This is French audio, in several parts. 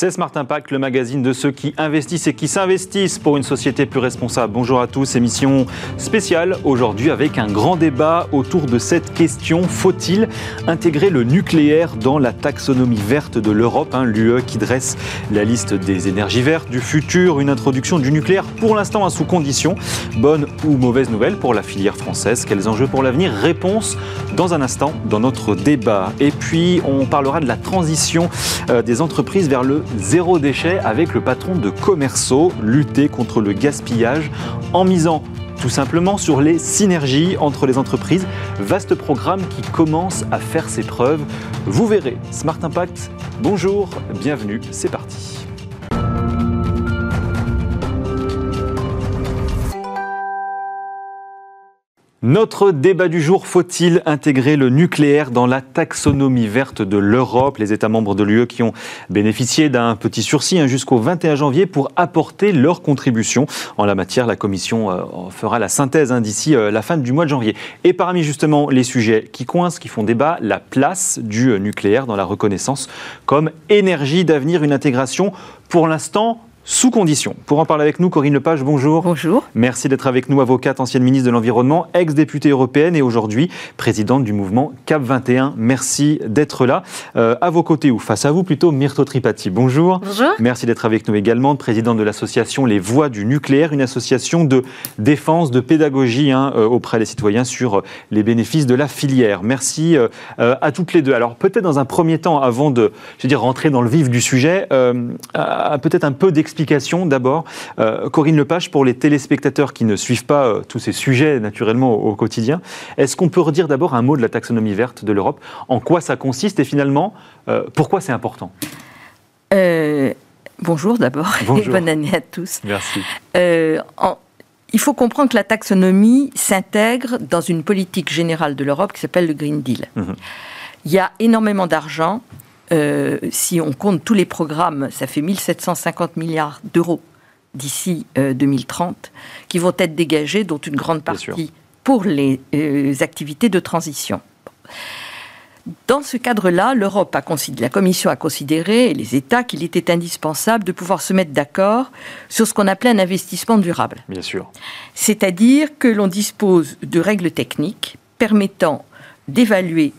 C'est Smart Impact, le magazine de ceux qui investissent et qui s'investissent pour une société plus responsable. Bonjour à tous, émission spéciale aujourd'hui avec un grand débat autour de cette question. Faut-il intégrer le nucléaire dans la taxonomie verte de l'Europe hein, L'UE qui dresse la liste des énergies vertes du futur, une introduction du nucléaire pour l'instant à sous condition. Bonne ou mauvaise nouvelle pour la filière française Quels enjeux pour l'avenir? Réponse dans un instant dans notre débat. Et puis on parlera de la transition euh, des entreprises vers le zéro déchet avec le patron de Commerceau, lutter contre le gaspillage en misant tout simplement sur les synergies entre les entreprises. Vaste programme qui commence à faire ses preuves. Vous verrez, Smart Impact, bonjour, bienvenue, c'est parti. Notre débat du jour, faut-il intégrer le nucléaire dans la taxonomie verte de l'Europe? Les États membres de l'UE qui ont bénéficié d'un petit sursis hein, jusqu'au 21 janvier pour apporter leur contribution. En la matière, la Commission euh, fera la synthèse hein, d'ici euh, la fin du mois de janvier. Et parmi justement les sujets qui coincent, qui font débat, la place du euh, nucléaire dans la reconnaissance comme énergie d'avenir, une intégration pour l'instant sous condition. Pour en parler avec nous, Corinne Lepage, bonjour. Bonjour. Merci d'être avec nous, avocate, ancienne ministre de l'Environnement, ex-députée européenne et aujourd'hui présidente du mouvement CAP 21. Merci d'être là. Euh, à vos côtés ou face à vous plutôt, Myrto Tripati, bonjour. Bonjour. Merci d'être avec nous également, présidente de l'association Les Voix du Nucléaire, une association de défense, de pédagogie hein, euh, auprès des citoyens sur les bénéfices de la filière. Merci euh, à toutes les deux. Alors peut-être dans un premier temps, avant de je veux dire, rentrer dans le vif du sujet, peut-être un peu d'explication d'abord. Euh, Corinne Lepage, pour les téléspectateurs qui ne suivent pas euh, tous ces sujets naturellement au, quotidien, est-ce qu'on peut redire d'abord un mot de la taxonomie verte de l'Europe? En quoi ça consiste? Et finalement, euh, pourquoi c'est important? Bonjour d'abord et bonne année à tous. Merci. il faut comprendre que la taxonomie s'intègre dans une politique générale de l'Europe qui s'appelle le Green Deal. Mhm. Il y a énormément d'argent euh, si on compte tous les programmes, ça fait 1750 milliards d'euros d'ici 2030 euh, qui vont être dégagés, dont une grande partie pour les euh, activités de transition. Dans ce cadre-là, l'Europe a considéré, la Commission a considéré, et les États, qu'il était indispensable de pouvoir se mettre d'accord sur ce qu'on appelait un investissement durable. Bien sûr. C'est-à-dire que l'on dispose de règles techniques permettant d'évaluer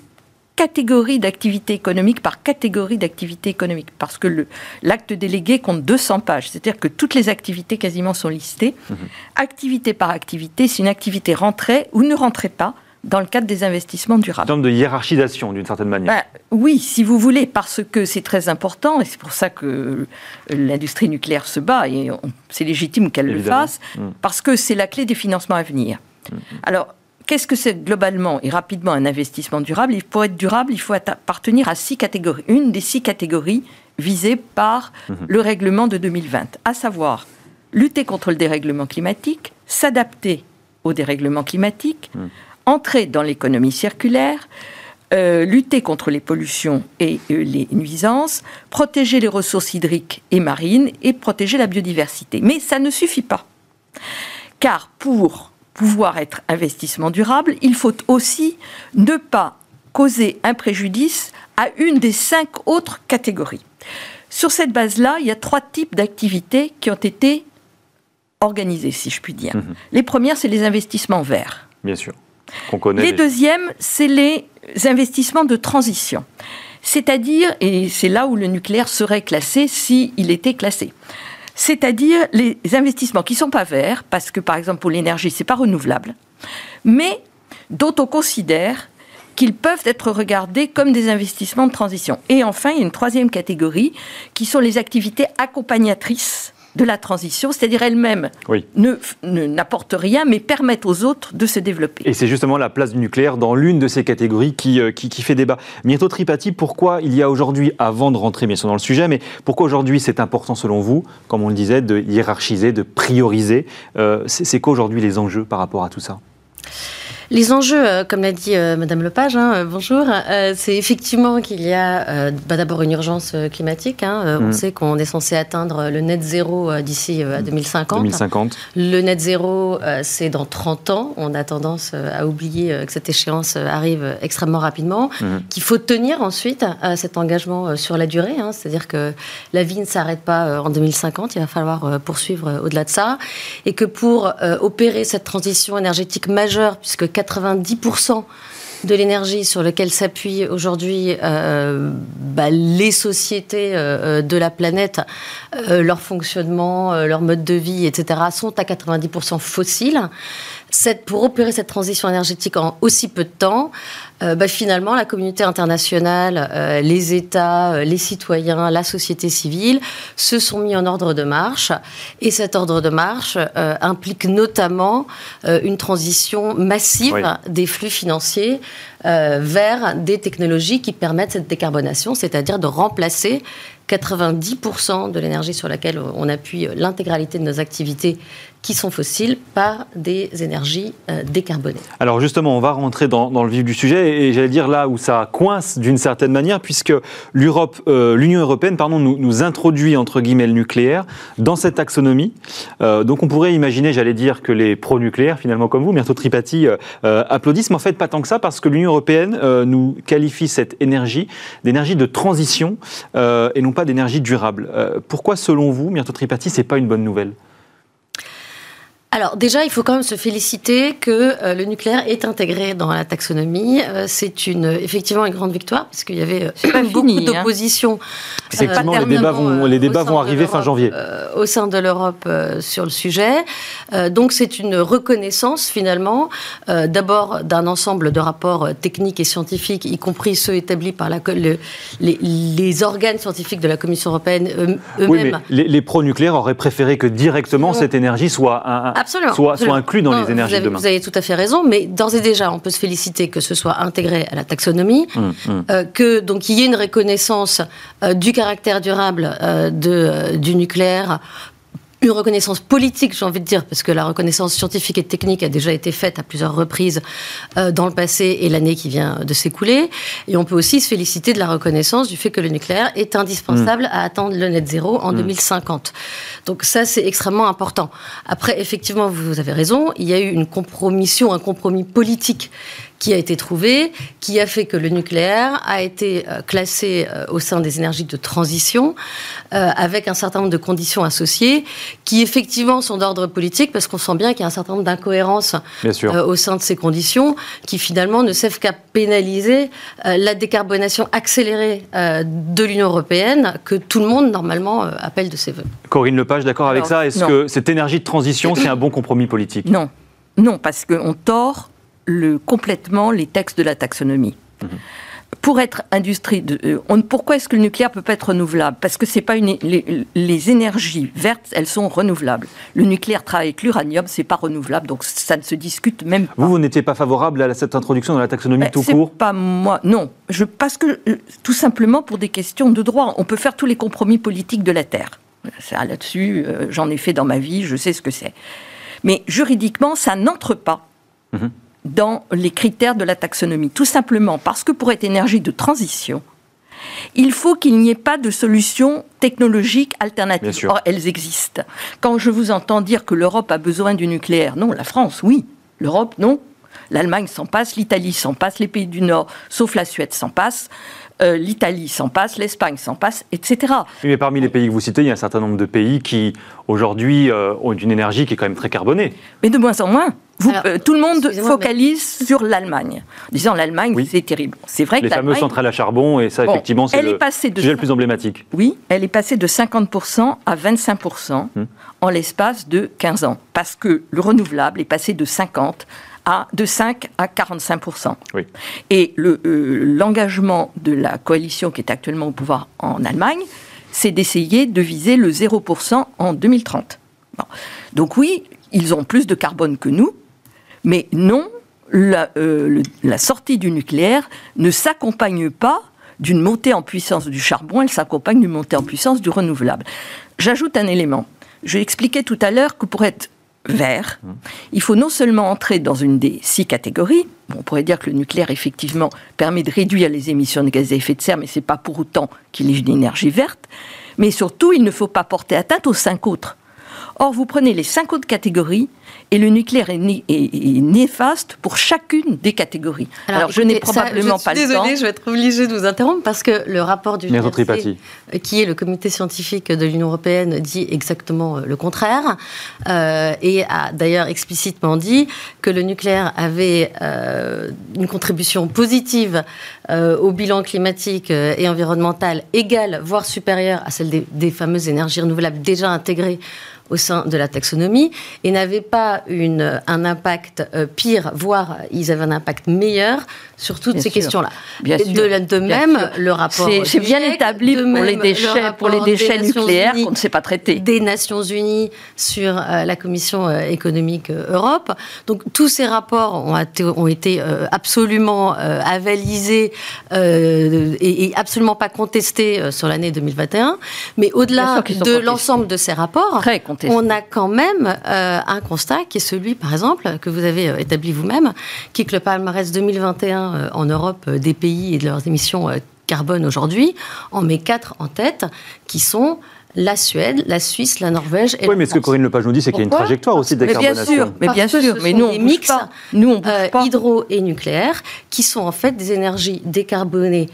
catégorie d'activité économique par catégorie d'activité économique. Parce que l'acte délégué compte 200 pages. C'est-à-dire que toutes les activités quasiment sont listées, mhm. activité par activité, si une activité rentrait ou ne rentrait pas dans le cadre des investissements durables. En termes de hiérarchisation, d'une certaine manière. Ben, oui, si vous voulez, parce que c'est très important, et c'est pour ça que l'industrie nucléaire se bat, et c'est légitime qu'elle le fasse, mm. parce que c'est la clé des financements à venir. Mm. Alors, Qu'est-ce que c'est globalement et rapidement un investissement durable? Pour être durable, il faut appartenir à six catégories. Une des six catégories visées par mhm. le règlement de 2020, à savoir lutter contre le dérèglement climatique, s'adapter au dérèglement climatique, mhm. entrer dans l'économie circulaire, euh, lutter contre les pollutions et euh, les nuisances, protéger les ressources hydriques et marines et protéger la biodiversité. Mais ça ne suffit pas. Car pour pouvoir être investissement durable, il faut aussi ne pas causer un préjudice à une des cinq autres catégories. Sur cette base-là, il y a trois types d'activités qui ont été organisées, si je puis dire. Mhm. Les premières, c'est les investissements verts. Bien sûr. connaît les deuxièmes, c'est les investissements de transition. C'est-à-dire, et c'est là où le nucléaire serait classé s'il était classé c'est-à-dire les investissements qui ne sont pas verts, parce que par exemple pour l'énergie, ce n'est pas renouvelable, mais dont on considère qu'ils peuvent être regardés comme des investissements de transition. Et enfin, il y a une troisième catégorie qui sont les activités accompagnatrices de la transition, c'est-à-dire elles-mêmes ne, n'apportent rien, mais permettent aux autres de se développer. Et c'est justement la place du nucléaire dans l'une de ces catégories qui, euh, qui, fait débat. Myrto Tripati, pourquoi il y a aujourd'hui, avant de rentrer bien sûr dans le sujet, mais pourquoi aujourd'hui c'est important selon vous, comme on le disait, de hiérarchiser, de prioriser euh, C'est quoi aujourd'hui les enjeux par rapport à tout ça? Les enjeux, euh, comme l'a dit euh, Madame Lepage, hein, euh, bonjour, c'est effectivement qu'il y a bah, d'abord une urgence climatique. Hein, On mm. sait qu'on est censé atteindre le net zéro d'ici à 2050. 2050. Le net zéro, c'est dans 30 ans. On a tendance à oublier que cette échéance arrive extrêmement rapidement, mm. qu'il faut tenir ensuite cet engagement sur la durée. Hein, C'est-à-dire que la vie ne s'arrête pas en 2050, il va falloir poursuivre au-delà de ça. Et que pour opérer cette transition énergétique majeure, puisque 90% de l'énergie sur laquelle s'appuient aujourd'hui euh, bah, les sociétés euh, de la planète, euh, leur fonctionnement, leur mode de vie, etc., sont à 90% fossiles. Cette, pour opérer cette transition énergétique en aussi peu de temps, euh, bah, finalement, la communauté internationale, euh, les États, euh, les citoyens, la société civile se sont mis en ordre de marche. Et cet ordre de marche implique notamment une transition massive des flux financiers vers des technologies qui permettent cette décarbonation, c'est-à-dire de remplacer 90% de l'énergie sur laquelle on appuie l'intégralité de nos activités qui sont fossiles par des énergies euh, décarbonées. Alors justement, on va rentrer dans, le vif du sujet et, j'allais dire là où ça coince d'une certaine manière, puisque l'Europe, euh, l'Union européenne, pardon, nous, introduit entre guillemets le nucléaire dans cette taxonomie. Euh, donc on pourrait imaginer, j'allais dire, que les pro-nucléaires, finalement comme vous, Myrto Tripati, applaudissent, mais en fait pas tant que ça, parce que l'Union européenne nous qualifie cette énergie d'énergie de transition et non pas d'énergie durable. pourquoi, selon vous, Myrto Tripati, c'est pas une bonne nouvelle? Alors déjà, il faut quand même se féliciter que euh, le nucléaire est intégré dans la taxonomie. Euh, c'est une effectivement une grande victoire parce qu'il y avait euh, beaucoup hein. d'opposition. Effectivement, les débats vont les débats vont arriver fin janvier au sein de l'Europe sur le sujet. donc c'est une reconnaissance finalement d'abord d'un ensemble de rapports techniques et scientifiques, y compris ceux établis par la, les, les, organes scientifiques de la Commission européenne eux-mêmes. Oui, mais les, les pro-nucléaires auraient préféré que directement cette énergie soit un absolument, soit, inclus dans les énergies vous avez, de demain. Vous avez tout à fait raison, mais d'ores et déjà, on peut se féliciter que ce soit intégré à la taxonomie. Euh, que donc il y ait une reconnaissance euh, du caractère durable euh, de, du nucléaire une reconnaissance politique, j'ai envie de dire, parce que la reconnaissance scientifique et technique a déjà été faite à plusieurs reprises euh, dans le passé et l'année qui vient de s'écouler. Et on peut aussi se féliciter de la reconnaissance du fait que le nucléaire est indispensable mm. à atteindre le net zéro en 2050. Mm. Donc ça, c'est extrêmement important. Après, effectivement, vous avez raison, il y a eu une compromission, un compromis politique qui a été trouvé, qui a fait que le nucléaire a été euh, classé euh, au sein des énergies de transition, euh, avec un certain nombre de conditions associées, qui effectivement sont d'ordre politique, parce qu'on sent bien qu'il y a un certain nombre d'incohérences au sein de ces conditions, qui finalement ne servent qu'à pénaliser la décarbonation accélérée de l'Union européenne, que tout le monde normalement appelle de ses voeux. Corinne Lepage, d'accord avec ça? Est-ce que cette énergie de transition, c'est un bon compromis politique? Non. Non, parce qu'on tord le, complètement les textes de la taxonomie. Mhm. Pour être industrie, de, euh, pourquoi est-ce que le nucléaire peut pas être renouvelable? Parce que c'est pas une, les, énergies vertes, elles sont renouvelables. Le nucléaire travaille avec l'uranium, c'est pas renouvelable, donc ça ne se discute même pas. Vous, vous n'étiez pas favorable à cette introduction dans la taxonomie ben, tout court? Pas moi, non. Je, parce que euh, tout simplement pour des questions de droit, on peut faire tous les compromis politiques de la terre. Là-dessus, euh, j'en ai fait dans ma vie, je sais ce que c'est. Mais juridiquement, ça n'entre pas. Mhm dans les critères de la taxonomie. Tout simplement parce que pour être énergie de transition, il faut qu'il n'y ait pas de solution technologique alternative. Or, elles existent. Quand je vous entends dire que l'Europe a besoin du nucléaire, non, la France, oui. L'Europe, non. L'Allemagne s'en passe, l'Italie s'en passe, les pays du Nord, sauf la Suède, s'en passent. Euh, l'Italie s'en passe, l'Espagne s'en passe, etc. mais parmi les pays que vous citez, il y a un certain nombre de pays qui, aujourd'hui, euh, ont une énergie qui est quand même très carbonée. Mais de moins en moins. Euh, tout le monde focalise sur l'Allemagne, disant l'Allemagne, c'est terrible. C'est vrai que les fameuses centrales à charbon, et ça, effectivement, c'est le sujet le plus emblématique. Oui, elle est passée de 50% à 25% hum. en l'espace de 15 ans, parce que le renouvelable est passé de 50 de 5 à 45 Et euh, l'engagement de la coalition qui est actuellement au pouvoir en Allemagne, c'est d'essayer de viser le 0% en 2030. Donc oui, ils ont plus de carbone que nous, mais non, la, euh, la sortie du nucléaire ne s'accompagne pas d'une montée en puissance du charbon, elle s'accompagne d'une montée en puissance du renouvelable. J'ajoute un élément. Je expliquais tout à l'heure que pour être vert, mmh. il faut non seulement entrer dans une des six catégories, on pourrait dire que le nucléaire, effectivement, permet de réduire les émissions de gaz à effet de serre, mais ce n'est pas pour autant qu'il est une énergie verte, mais surtout, il ne faut pas porter atteinte aux cinq autres. Or, vous prenez les cinq autres catégories, et le nucléaire est, néfaste pour chacune des catégories. Alors, je n'ai probablement pas le temps. Désolée, je vais être obligée de vous interrompre parce que le rapport du GRC, qui est le comité scientifique de l'Union européenne, dit exactement euh, le contraire euh, et a d'ailleurs explicitement dit que le nucléaire avait euh, une contribution positive au bilan climatique et environnemental égale, voire supérieure à celle des, des fameuses énergies renouvelables déjà intégrées au sein de la taxonomie et n'avaient pas une, un impact euh, pire, voire ils avaient un impact meilleur sur toutes ces questions-là. De, de même, le rapport. C'est bien établi pour, les déchets, pour les déchets nucléaires qu'on ne sait pas traiter. Des Nations Unies sur euh, la Commission euh, économique Europe. Donc tous ces rapports ont, ont été absolument avalisés et, et, absolument pas contestés sur l'année 2021. Mais au-delà de l'ensemble de ces rapports, On a quand même euh, un constat qui est celui, par exemple, que vous avez euh, établi vous-même, qui est que le palmarès 2021 euh, en Europe des pays et de leurs émissions carbone aujourd'hui en met quatre en tête, qui sont la Suède, la Suisse, la Norvège et Oui, mais ce que Corinne Lepage nous dit, c'est qu'il y a une trajectoire aussi de décarbonation. Mais bien sûr, mais bien sûr, mais nous, on des mix, nous, on pas. hydro et nucléaire, qui sont en fait des énergies décarbonées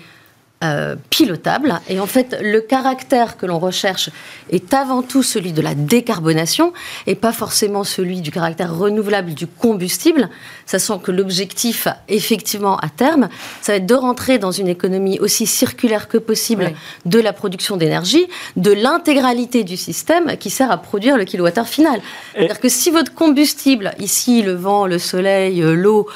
euh, pilotable. Et en fait, le caractère que l'on recherche est avant tout celui de la décarbonation et pas forcément celui du caractère renouvelable du combustible, sachant que l'objectif, effectivement, à terme, ça va être de rentrer dans une économie aussi circulaire que possible de la production d'énergie, de l'intégralité du système qui sert à produire le kilowattheure final. C'est-à-dire que si votre combustible, ici le vent, le soleil, euh, l'eau,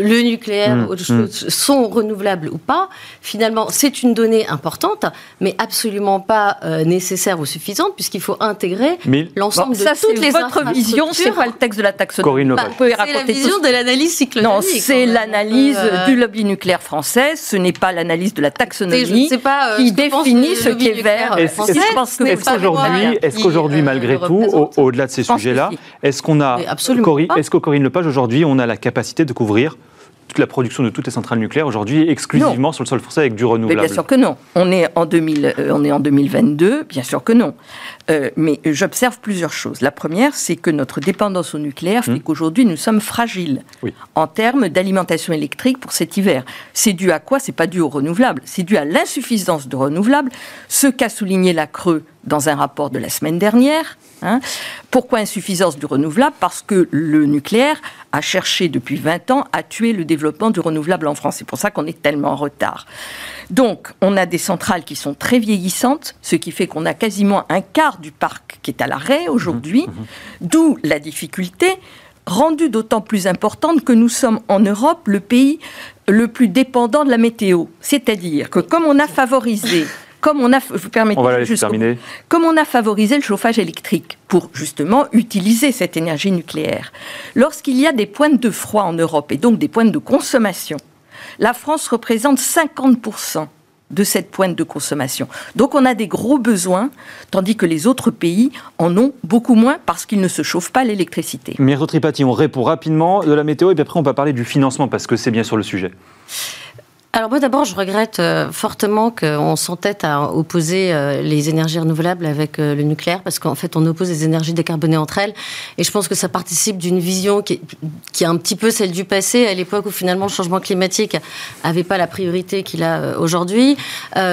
le nucléaire, mmh, autre mmh. chose, sont renouvelables ou pas, finalement, c'est une donnée importante, mais absolument pas euh, nécessaire ou suffisante, puisqu'il faut intégrer l'ensemble de toutes les votre vision, c'est pas le texte de la taxonomie. Bah, c'est la vision de l'analyse cyclonique. Non, c'est l'analyse euh, du lobby nucléaire français, ce n'est pas l'analyse de la taxonomie pas, euh, qui définit ce qui est vert. Est-ce qu'aujourd'hui, malgré tout, au-delà de ces sujets-là, est-ce qu'on a, est-ce qu'au Corinne Lepage, aujourd'hui, on a la capacité de couvrir la production de toutes les centrales nucléaires aujourd'hui exclusivement sur le sol français avec du renouvelable mais Bien sûr que non. On est en, 2000, euh, on est en 2022, bien sûr que non. Euh, mais j'observe plusieurs choses. La première, c'est que notre dépendance au nucléaire fait hum. qu'aujourd'hui, nous sommes fragiles en termes d'alimentation électrique pour cet hiver. C'est dû à quoi? C'est pas dû au renouvelable, c'est dû à l'insuffisance de renouvelables, ce qu'a souligné la Creux dans un rapport de la semaine dernière. Hein. Pourquoi insuffisance du renouvelable? Parce que le nucléaire a cherché depuis 20 ans à tuer le développement du renouvelable en France. C'est pour ça qu'on est tellement en retard. Donc, on a des centrales qui sont très vieillissantes, ce qui fait qu'on a quasiment un quart du parc qui est à l'arrêt aujourd'hui, mmh, mmh. d'où la difficulté rendue d'autant plus importante que nous sommes en Europe le pays le plus dépendant de la météo. C'est-à-dire que comme on a favorisé comme on a, vous permettez, comme on a favorisé le chauffage électrique pour justement utiliser cette énergie nucléaire, lorsqu'il y a des pointes de froid en Europe et donc des pointes de consommation, la France représente 50% de cette pointe de consommation. Donc on a des gros besoins, tandis que les autres pays en ont beaucoup moins parce qu'ils ne se chauffent pas l'électricité. Myriam Tripati, on répond rapidement de la météo et puis après on va parler du financement parce que c'est bien sur le sujet. Alors moi d'abord, je regrette euh, fortement qu'on s'entête à opposer euh, les énergies renouvelables avec euh, le nucléaire, parce qu'en fait on oppose les énergies décarbonées entre elles, et je pense que ça participe d'une vision qui est, un petit peu celle du passé, à l'époque où finalement le changement climatique n'avait pas la priorité qu'il a aujourd'hui.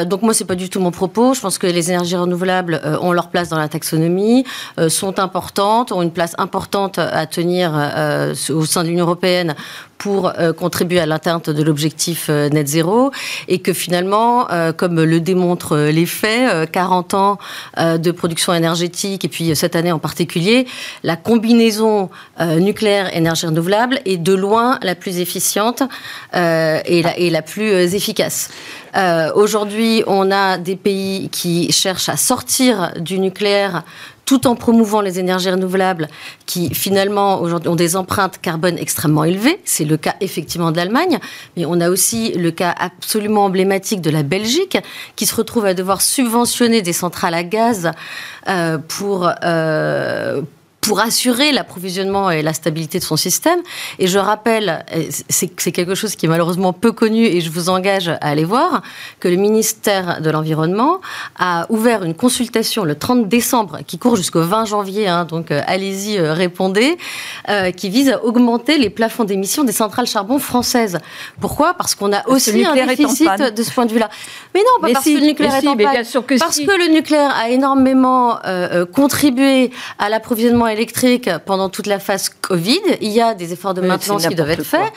donc moi c'est pas du tout mon propos. Je pense que les énergies renouvelables ont leur place dans la taxonomie, sont importantes, ont une place importante à tenir au sein de l'Union européenne pour contribuer à l'atteinte de l'objectif net zéro et que finalement, euh, comme le démontrent les faits, 40 ans de production énergétique et puis cette année en particulier, la combinaison nucléaire énergie renouvelable est de loin la plus efficiente et, la, plus efficace. Aujourd'hui, on a des pays qui cherchent à sortir du nucléaire tout en promouvant les énergies renouvelables qui finalement aujourd'hui ont des empreintes carbone extrêmement élevées. C'est le cas effectivement de l'Allemagne, mais on a aussi le cas absolument emblématique de la Belgique qui se retrouve à devoir subventionner des centrales à gaz euh, pour, euh, pour assurer l'approvisionnement et la stabilité de son système. Et je rappelle, c'est quelque chose qui est malheureusement peu connu et je vous engage à aller voir, que le ministère de l'Environnement a ouvert une consultation le 30 décembre qui court jusqu'au 20 janvier, hein, donc euh, allez-y, euh, répondez, euh, qui vise à augmenter les plafonds d'émissions des centrales charbon françaises. Pourquoi? Parce qu'on a aussi un déficit de ce point de vue-là. Mais non, pas parce que le nucléaire est en panne. parce que le nucléaire a énormément contribué à l'approvisionnement électrique pendant toute la phase Covid. Il y a des efforts de maintenance qui doivent être faits.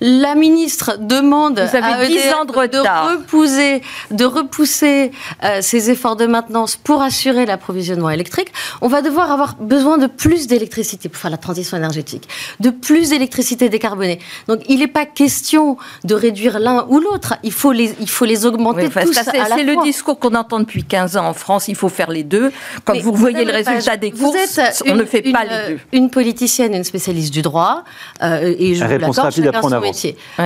La ministre demande à EDF de, repousser, de repousser euh, ces efforts de maintenance pour assurer l'approvisionnement électrique. On va devoir avoir besoin de plus d'électricité pour faire la transition énergétique, de plus d'électricité décarbonée. Donc il n'est pas question de réduire l'un ou l'autre. Il faut les, il faut les augmenter tous C'est le discours qu'on entend depuis 15 ans en France. Il faut faire les deux. Quand vous voyez le résultat des courses, on ne fait pas les deux. Une politicienne, une spécialiste du droit, euh, et je vous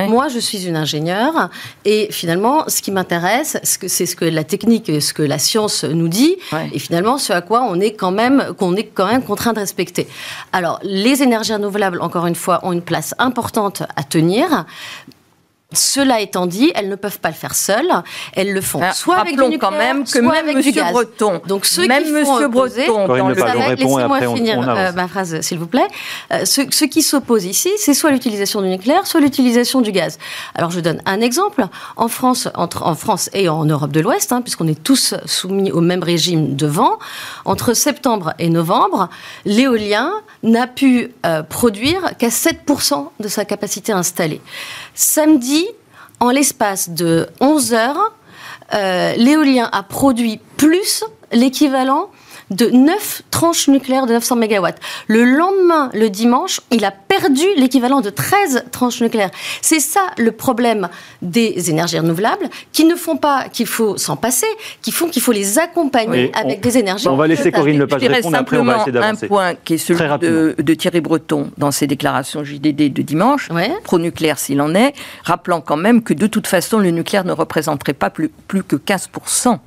moi, je suis une ingénieure et finalement, ce qui m'intéresse, c'est ce que la technique, ce que la science nous dit, et finalement, ce à quoi on est quand même, qu'on est quand même contraint de respecter. Alors, les énergies renouvelables, encore une fois, ont une place importante à tenir. Cela étant dit, elles ne peuvent pas le faire seules. Elles le font soit avec du nucléaire, quand même que même avec Monsieur Breton, donc ceux même qui Monsieur Breton, dans le laissez-moi finir euh, ma phrase, s'il vous plaît. Euh, ce, qui s'oppose ici, c'est soit l'utilisation du nucléaire, soit l'utilisation du gaz. Alors, je donne un exemple. En France, entre, en France et en Europe de l'Ouest, hein, puisqu'on est tous soumis au même régime de vent, entre septembre et novembre, l'éolien n'a pu euh, produire qu'à 7% de sa capacité installée. Samedi, en l'espace de 11 heures, euh, l'éolien a produit plus l'équivalent de 9 tranches nucléaires de 900 MW. Le lendemain, le dimanche, il a perdu l'équivalent de 13 tranches nucléaires. C'est ça le problème des énergies renouvelables, qui ne font pas qu'il faut s'en passer, qui font qu'il faut les accompagner avec des énergies. On va laisser Corinne Lepage répondre, après on va essayer d'avancer. Un point qui est celui de, Thierry Breton dans ses déclarations JDD de dimanche, pro-nucléaire s'il en est, rappelant quand même que de toute façon le nucléaire ne représenterait pas plus, plus que 15%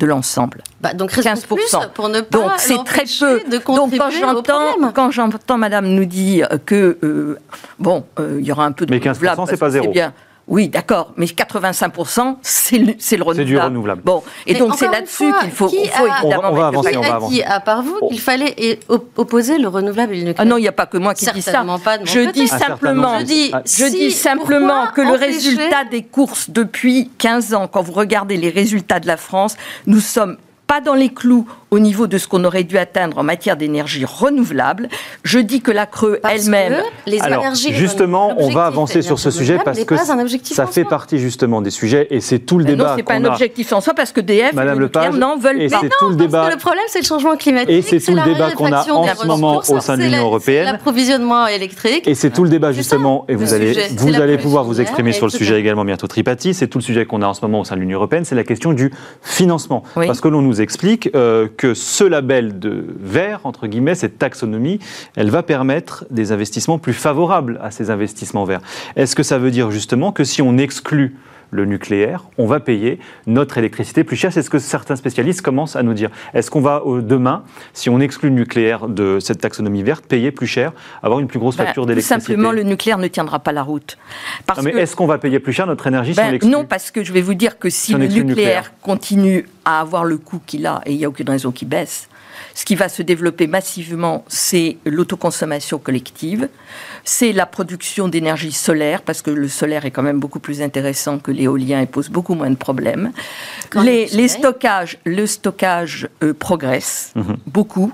de l'ensemble. Bah, donc 15%. Plus pour ne pas donc c'est très peu. De donc quand j'entends quand j'entends Madame nous dire que euh, bon euh, il y aura un peu de mais 15% c'est pas zéro. Bien, oui, d'accord, mais 85%, c'est le, le, renouvelable. C'est du renouvelable. Bon, et donc c'est là-dessus qu'il faut, il faut évidemment... On va, avancer, on va avancer. Qui, à part vous, il fallait opposer le renouvelable et le nucléaire Ah non, il n'y a pas que moi qui dis ça. Pas de je, dis simplement, je dis, je dis simplement que le résultat des courses depuis 15 ans, quand vous regardez les résultats de la France, nous sommes pas dans les clous au niveau de ce qu'on aurait dû atteindre en matière d'énergie renouvelable. Je dis que la Creux elle-même... Les énergies justement, on va avancer sur ce sujet parce que ça fait partie justement des sujets et c'est tout le débat. Non, c'est pas un objectif en soi parce que DF Madame et Lepage, n'en veulent pas. Non, tout le débat. Parce que le problème, c'est le changement climatique. Et c'est tout le débat qu'on a en ce moment au sein de l'Union européenne. L'approvisionnement électrique. Et c'est tout le débat justement, et vous allez, vous allez pouvoir vous exprimer sur le sujet également bientôt Tripati, c'est tout le sujet qu'on a en ce moment au sein de l'Union européenne, c'est la question du financement. Parce que l'on nous explique euh, que ce label de vert, entre guillemets, cette taxonomie, elle va permettre des investissements plus favorables à ces investissements verts. Est-ce que ça veut dire justement que si on exclut le nucléaire, on va payer notre électricité plus cher. C'est ce que certains spécialistes commencent à nous dire. Est-ce qu'on va demain, si on exclut le nucléaire de cette taxonomie verte, payer plus cher, avoir une plus grosse bah, facture d'électricité? Simplement, le nucléaire ne tiendra pas la route. Parce mais est-ce qu'on va payer plus cher notre énergie si on ben, l'exclut? Non, parce que je vais vous dire que si, le nucléaire, continue à avoir le coût qu'il a, et il n'y a aucune raison qu'il baisse, ce qui va se développer massivement, c'est l'autoconsommation collective, c'est la production d'énergie solaire, parce que le solaire est quand même beaucoup plus intéressant que l'éolien et pose beaucoup moins de problèmes. Les, stockages, le stockage euh, progresse mhm. beaucoup.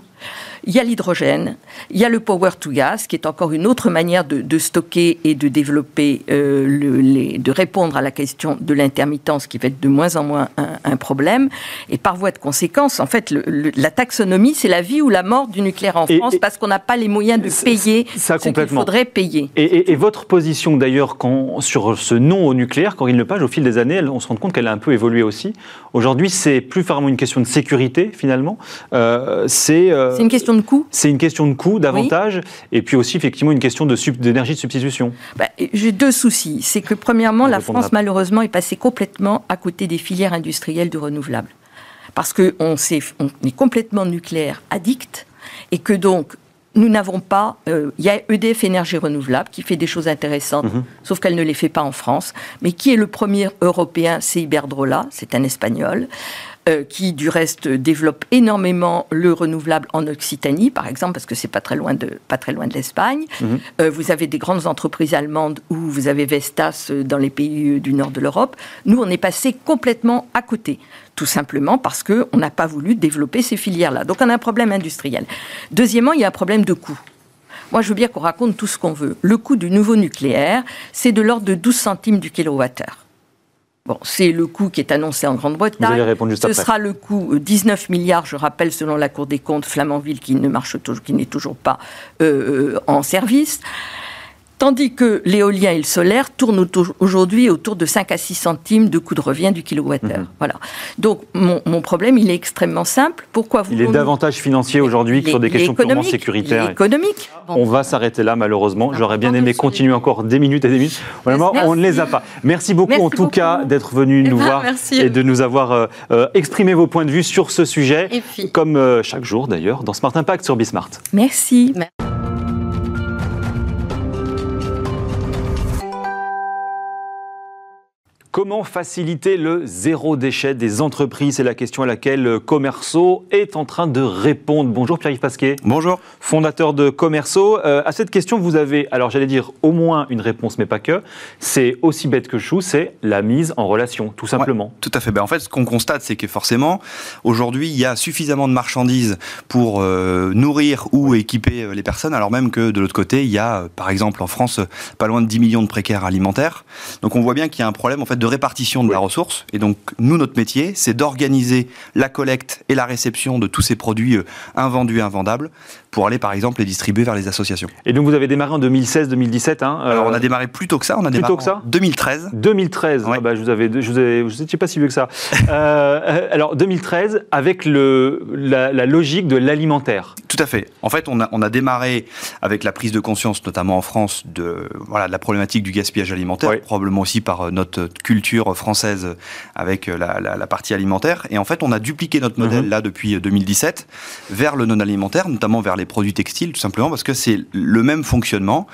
Il y a l'hydrogène, il y a le power to gas, qui est encore une autre manière de, stocker et de développer, euh, le, les, de répondre à la question de l'intermittence, qui va être de moins en moins un, problème. Et par voie de conséquence, en fait, la taxonomie, c'est la vie ou la mort du nucléaire en France, parce qu'on n'a pas les moyens de payer ça, ce qu'il faudrait payer. Et, votre position, d'ailleurs, sur ce non au nucléaire, Corinne Lepage, au fil des années, on se rend compte qu'elle a un peu évolué aussi. Aujourd'hui, c'est plus vraiment une question de sécurité, finalement. Euh, c'est euh, une question de coût C'est une question de coût davantage, et puis aussi effectivement une question d'énergie de, substitution. Bah, J'ai deux soucis. C'est que premièrement, la France malheureusement est passée complètement à côté des filières industrielles du renouvelable. Parce qu'on on est complètement nucléaire addict, et que donc nous n'avons pas. Il y a EDF Énergie Renouvelable qui fait des choses intéressantes, mhm. sauf qu'elle ne les fait pas en France. Mais qui est le premier européen C'est Iberdrola, c'est un espagnol. Euh, qui du reste développe énormément le renouvelable en Occitanie, par exemple, parce que c'est pas très loin de pas très loin de l'Espagne. Mhm. Euh, vous avez des grandes entreprises allemandes où vous avez Vestas euh, dans les pays du nord de l'Europe. Nous, on est passé complètement à côté, tout simplement parce que on n'a pas voulu développer ces filières-là. Donc, on a un problème industriel. Deuxièmement, il y a un problème de coût. Moi, je veux bien qu'on raconte tout ce qu'on veut. Le coût du nouveau nucléaire, c'est de l'ordre de 12 centimes du kilowattheure. Bon, c'est le coût qui est annoncé en Grande-Bretagne. Ce sera le coût 19 euh, milliards, je rappelle, selon la Cour des comptes, Flamanville qui ne marche toujours, qui n'est toujours pas euh, euh, en service. Tandis que l'éolien et le solaire tournent aujourd'hui autour de 5 à 6 centimes de coût de revient du kilowattheure. Mhm. Voilà. Donc mon, problème, il est extrêmement simple. Pourquoi vous Il est davantage financier aujourd'hui que sur des questions purement sécuritaires. économique. On va s'arrêter là, malheureusement. J'aurais bien aimé continuer encore des minutes et des minutes. Vraiment, on ne les a pas. Merci beaucoup, en tout cas, d'être venu nous voir et de nous avoir euh, euh, exprimé vos points de vue sur ce sujet, comme euh, chaque jour d'ailleurs, dans Smart Impact sur Bismart. Merci. Comment faciliter le zéro déchet des entreprises? C'est la question à laquelle Commerceau est en train de répondre. Bonjour Pierre-Yves Pasquet. Bonjour. Fondateur de Commerceau. Euh, à cette question, vous avez, alors j'allais dire au moins une réponse, mais pas que. C'est aussi bête que chou, c'est la mise en relation, tout simplement. tout à fait. Ben, en fait, ce qu'on constate, c'est que forcément, aujourd'hui, il y a suffisamment de marchandises pour euh, nourrir ou équiper euh, les personnes, alors même que de l'autre côté, il y a, par exemple, en France, pas loin de 10 millions de précaires alimentaires. Donc on voit bien qu'il y a un problème en fait de répartition de la ressource. Et donc, nous, notre métier, c'est d'organiser la collecte et la réception de tous ces produits euh, invendus et invendables pour aller, par exemple, les distribuer vers les associations. Et donc, vous avez démarré en 2016-2017 hein, euh, Alors, on a démarré plus tôt que ça. On a démarré que ça en 2013. 2013. Ah bah, je vous avais, je vous n'étiez pas si vieux que ça. Euh, alors, 2013, avec le, la, logique de l'alimentaire. Tout à fait. En fait, on a, on a démarré avec la prise de conscience, notamment en France, de, voilà, de la problématique du gaspillage alimentaire, probablement aussi par notre culture française avec la, la, partie alimentaire. Et en fait, on a dupliqué notre modèle mhm. là depuis 2017 vers le non alimentaire, notamment vers les produits textiles, tout simplement parce que c'est le même fonctionnement.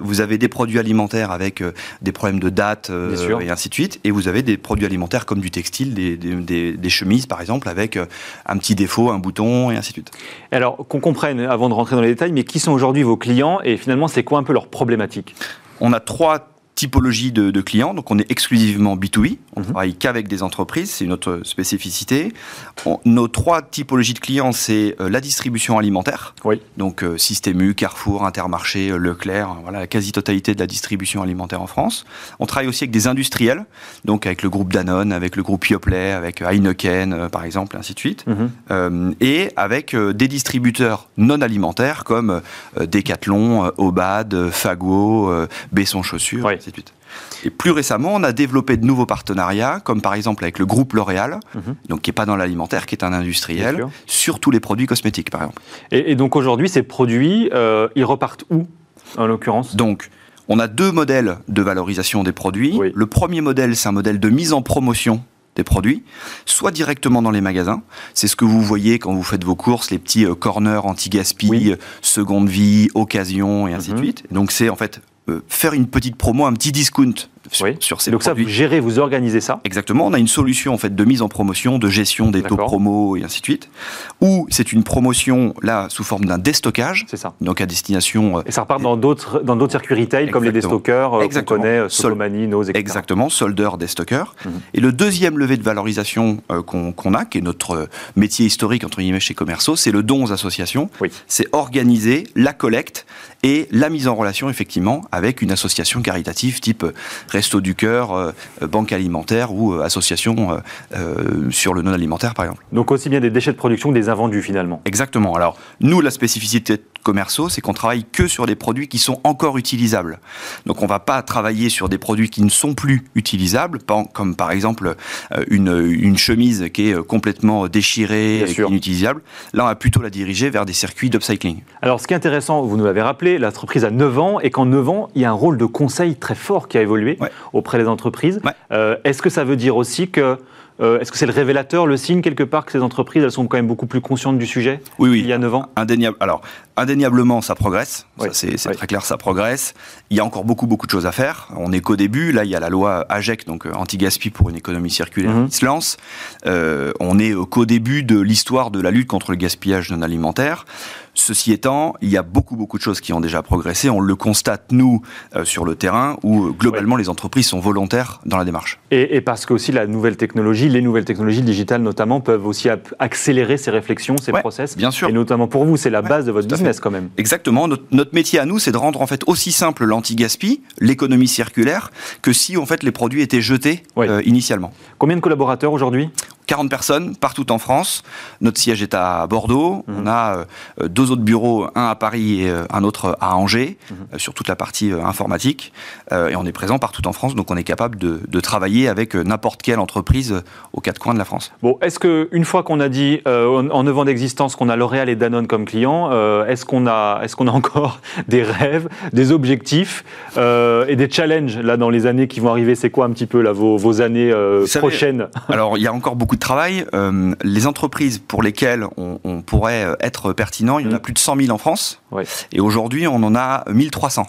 Vous avez des produits alimentaires avec euh, des problèmes de date euh, et ainsi de suite, et vous avez des produits alimentaires comme du textile, des, des, des, chemises par exemple, avec euh, un petit défaut, un bouton et ainsi de suite. Alors qu'on comprenne, avant de rentrer dans les détails, mais qui sont aujourd'hui vos clients et finalement c'est quoi un peu leur problématique? On a trois typologie de, clients. Donc, on est exclusivement B2B. On ne mhm. travaille qu'avec des entreprises. C'est notre spécificité. nos trois typologies de clients, c'est euh, la distribution alimentaire. Oui. Donc, euh, Système U, Carrefour, Intermarché, euh, Leclerc. Voilà, la quasi-totalité de la distribution alimentaire en France. On travaille aussi avec des industriels. Donc, avec le groupe Danone, avec le groupe Yoplait, avec Heineken, par exemple, et ainsi de suite. Mhm. et avec des distributeurs non alimentaires comme Decathlon, Obad, Fago, Besson Chaussures. Et plus récemment, on a développé de nouveaux partenariats, comme par exemple avec le groupe L'Oréal, mhm. donc qui n'est pas dans l'alimentaire, qui est un industriel, sur tous les produits cosmétiques, par exemple. Et, donc aujourd'hui, ces produits, euh, ils repartent où, en l'occurrence? Donc, on a deux modèles de valorisation des produits. Le premier modèle, c'est un modèle de mise en promotion des produits, soit directement dans les magasins. C'est ce que vous voyez quand vous faites vos courses, les petits euh, corners anti-gaspi, euh, seconde vie, occasion et ainsi de mhm. suite. Donc c'est en fait faire une petite promo, un petit discount sur, ces Donc ça, vous gérez, vous organisez ça Exactement. On a une solution en fait de mise en promotion, de gestion des taux promo et ainsi de suite. Ou c'est une promotion là sous forme d'un déstockage. C'est ça. Donc à destination. Euh, et ça repart dans d'autres dans d'autres circuits retail comme les déstockers euh, qu'on connaît, euh, Solomani, Nose, etc. Exactement. Soldeur, déstockers. Mhm. Et le deuxième levé de valorisation qu'on a, qui est notre métier historique entre guillemets chez Commerceau, c'est le don aux associations. Oui. C'est organiser la collecte et la mise en relation effectivement avec une association caritative type Resto du Cœur, euh, euh, Banque Alimentaire ou euh, association sur le non alimentaire par exemple. Donc aussi bien des déchets de production que des invendus finalement. Exactement. Alors nous, la spécificité commerciaux, c'est qu'on travaille que sur des produits qui sont encore utilisables. Donc on ne va pas travailler sur des produits qui ne sont plus utilisables, comme par exemple une, chemise qui est complètement déchirée et inutilisable. Là, on va plutôt la diriger vers des circuits d'upcycling. Alors ce qui est intéressant, vous nous l'avez rappelé, l'entreprise a 9 ans et qu'en 9 ans, il y a un rôle de conseil très fort qui a évolué auprès des entreprises. Euh, est-ce que ça veut dire aussi que euh, Est-ce que c'est le révélateur, le signe quelque part que ces entreprises, elles sont quand même beaucoup plus conscientes du sujet Oui, oui. Il y a 9 ans? Indéniable. Alors, indéniablement, ça progresse. c'est très clair, ça progresse. Il y a encore beaucoup, beaucoup de choses à faire. On n'est qu'au début. Là, il y a la loi AGEC, donc euh, anti-gaspi pour une économie circulaire, mhm. qui se lance. Euh, on n'est qu'au début de l'histoire de la lutte contre le gaspillage non alimentaire. Ceci étant, il y a beaucoup, beaucoup de choses qui ont déjà progressé. On le constate, nous, euh, sur le terrain, où globalement, les entreprises sont volontaires dans la démarche. Et, parce que aussi la nouvelle technologie, les nouvelles technologies digitales notamment, peuvent aussi accélérer ces réflexions, ces process. Bien sûr. Et notamment pour vous, c'est la base de votre business quand même. Exactement. Notre, métier à nous, c'est de rendre en fait aussi simple l'anti-gaspi, l'économie circulaire, que si en fait les produits étaient jetés euh, initialement. Combien de collaborateurs aujourd'hui? 40 personnes partout en France. Notre siège est à Bordeaux. Mhm. On a euh, deux autres bureaux, un à Paris et euh, un autre à Angers, mhm. euh, sur toute la partie informatique. et on est présent partout en France, donc on est capable de, travailler avec n'importe quelle entreprise aux quatre coins de la France. Bon, est-ce qu'une fois qu'on a dit en 9 ans d'existence qu'on a L'Oréal et Danone comme clients, est-ce qu'on a, est qu'on a encore des rêves, des objectifs et des challenges là dans les années qui vont arriver? C'est quoi un petit peu là vos, vos années prochaines? Alors il y a encore beaucoup de travail. Euh, les entreprises pour lesquelles on, pourrait être pertinent, il y en a mm. plus de 100 000 en France. Et aujourd'hui, on en a 1300.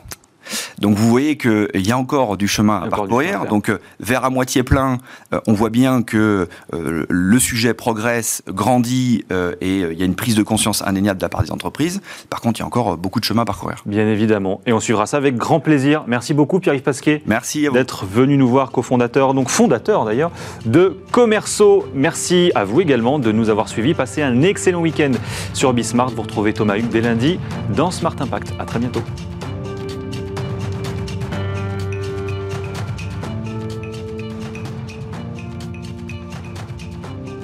Donc vous voyez qu'il y a encore du chemin à parcourir. Donc euh, vers à moitié plein, euh, on voit bien que euh, le sujet progresse, grandit et il y a une prise de conscience indéniable de la part des entreprises. Par contre, il y a encore beaucoup de chemin à parcourir. Bien évidemment. Et on suivra ça avec grand plaisir. Merci beaucoup Pierre-Yves Pasquet. Merci d'être venu nous voir, cofondateur, donc fondateur d'ailleurs, de Commerceau. Merci à vous également de nous avoir suivis. Passez un excellent week-end sur Bismart. Vous retrouvez Thomas Hugues dès lundi dans Smart Impact. À très bientôt.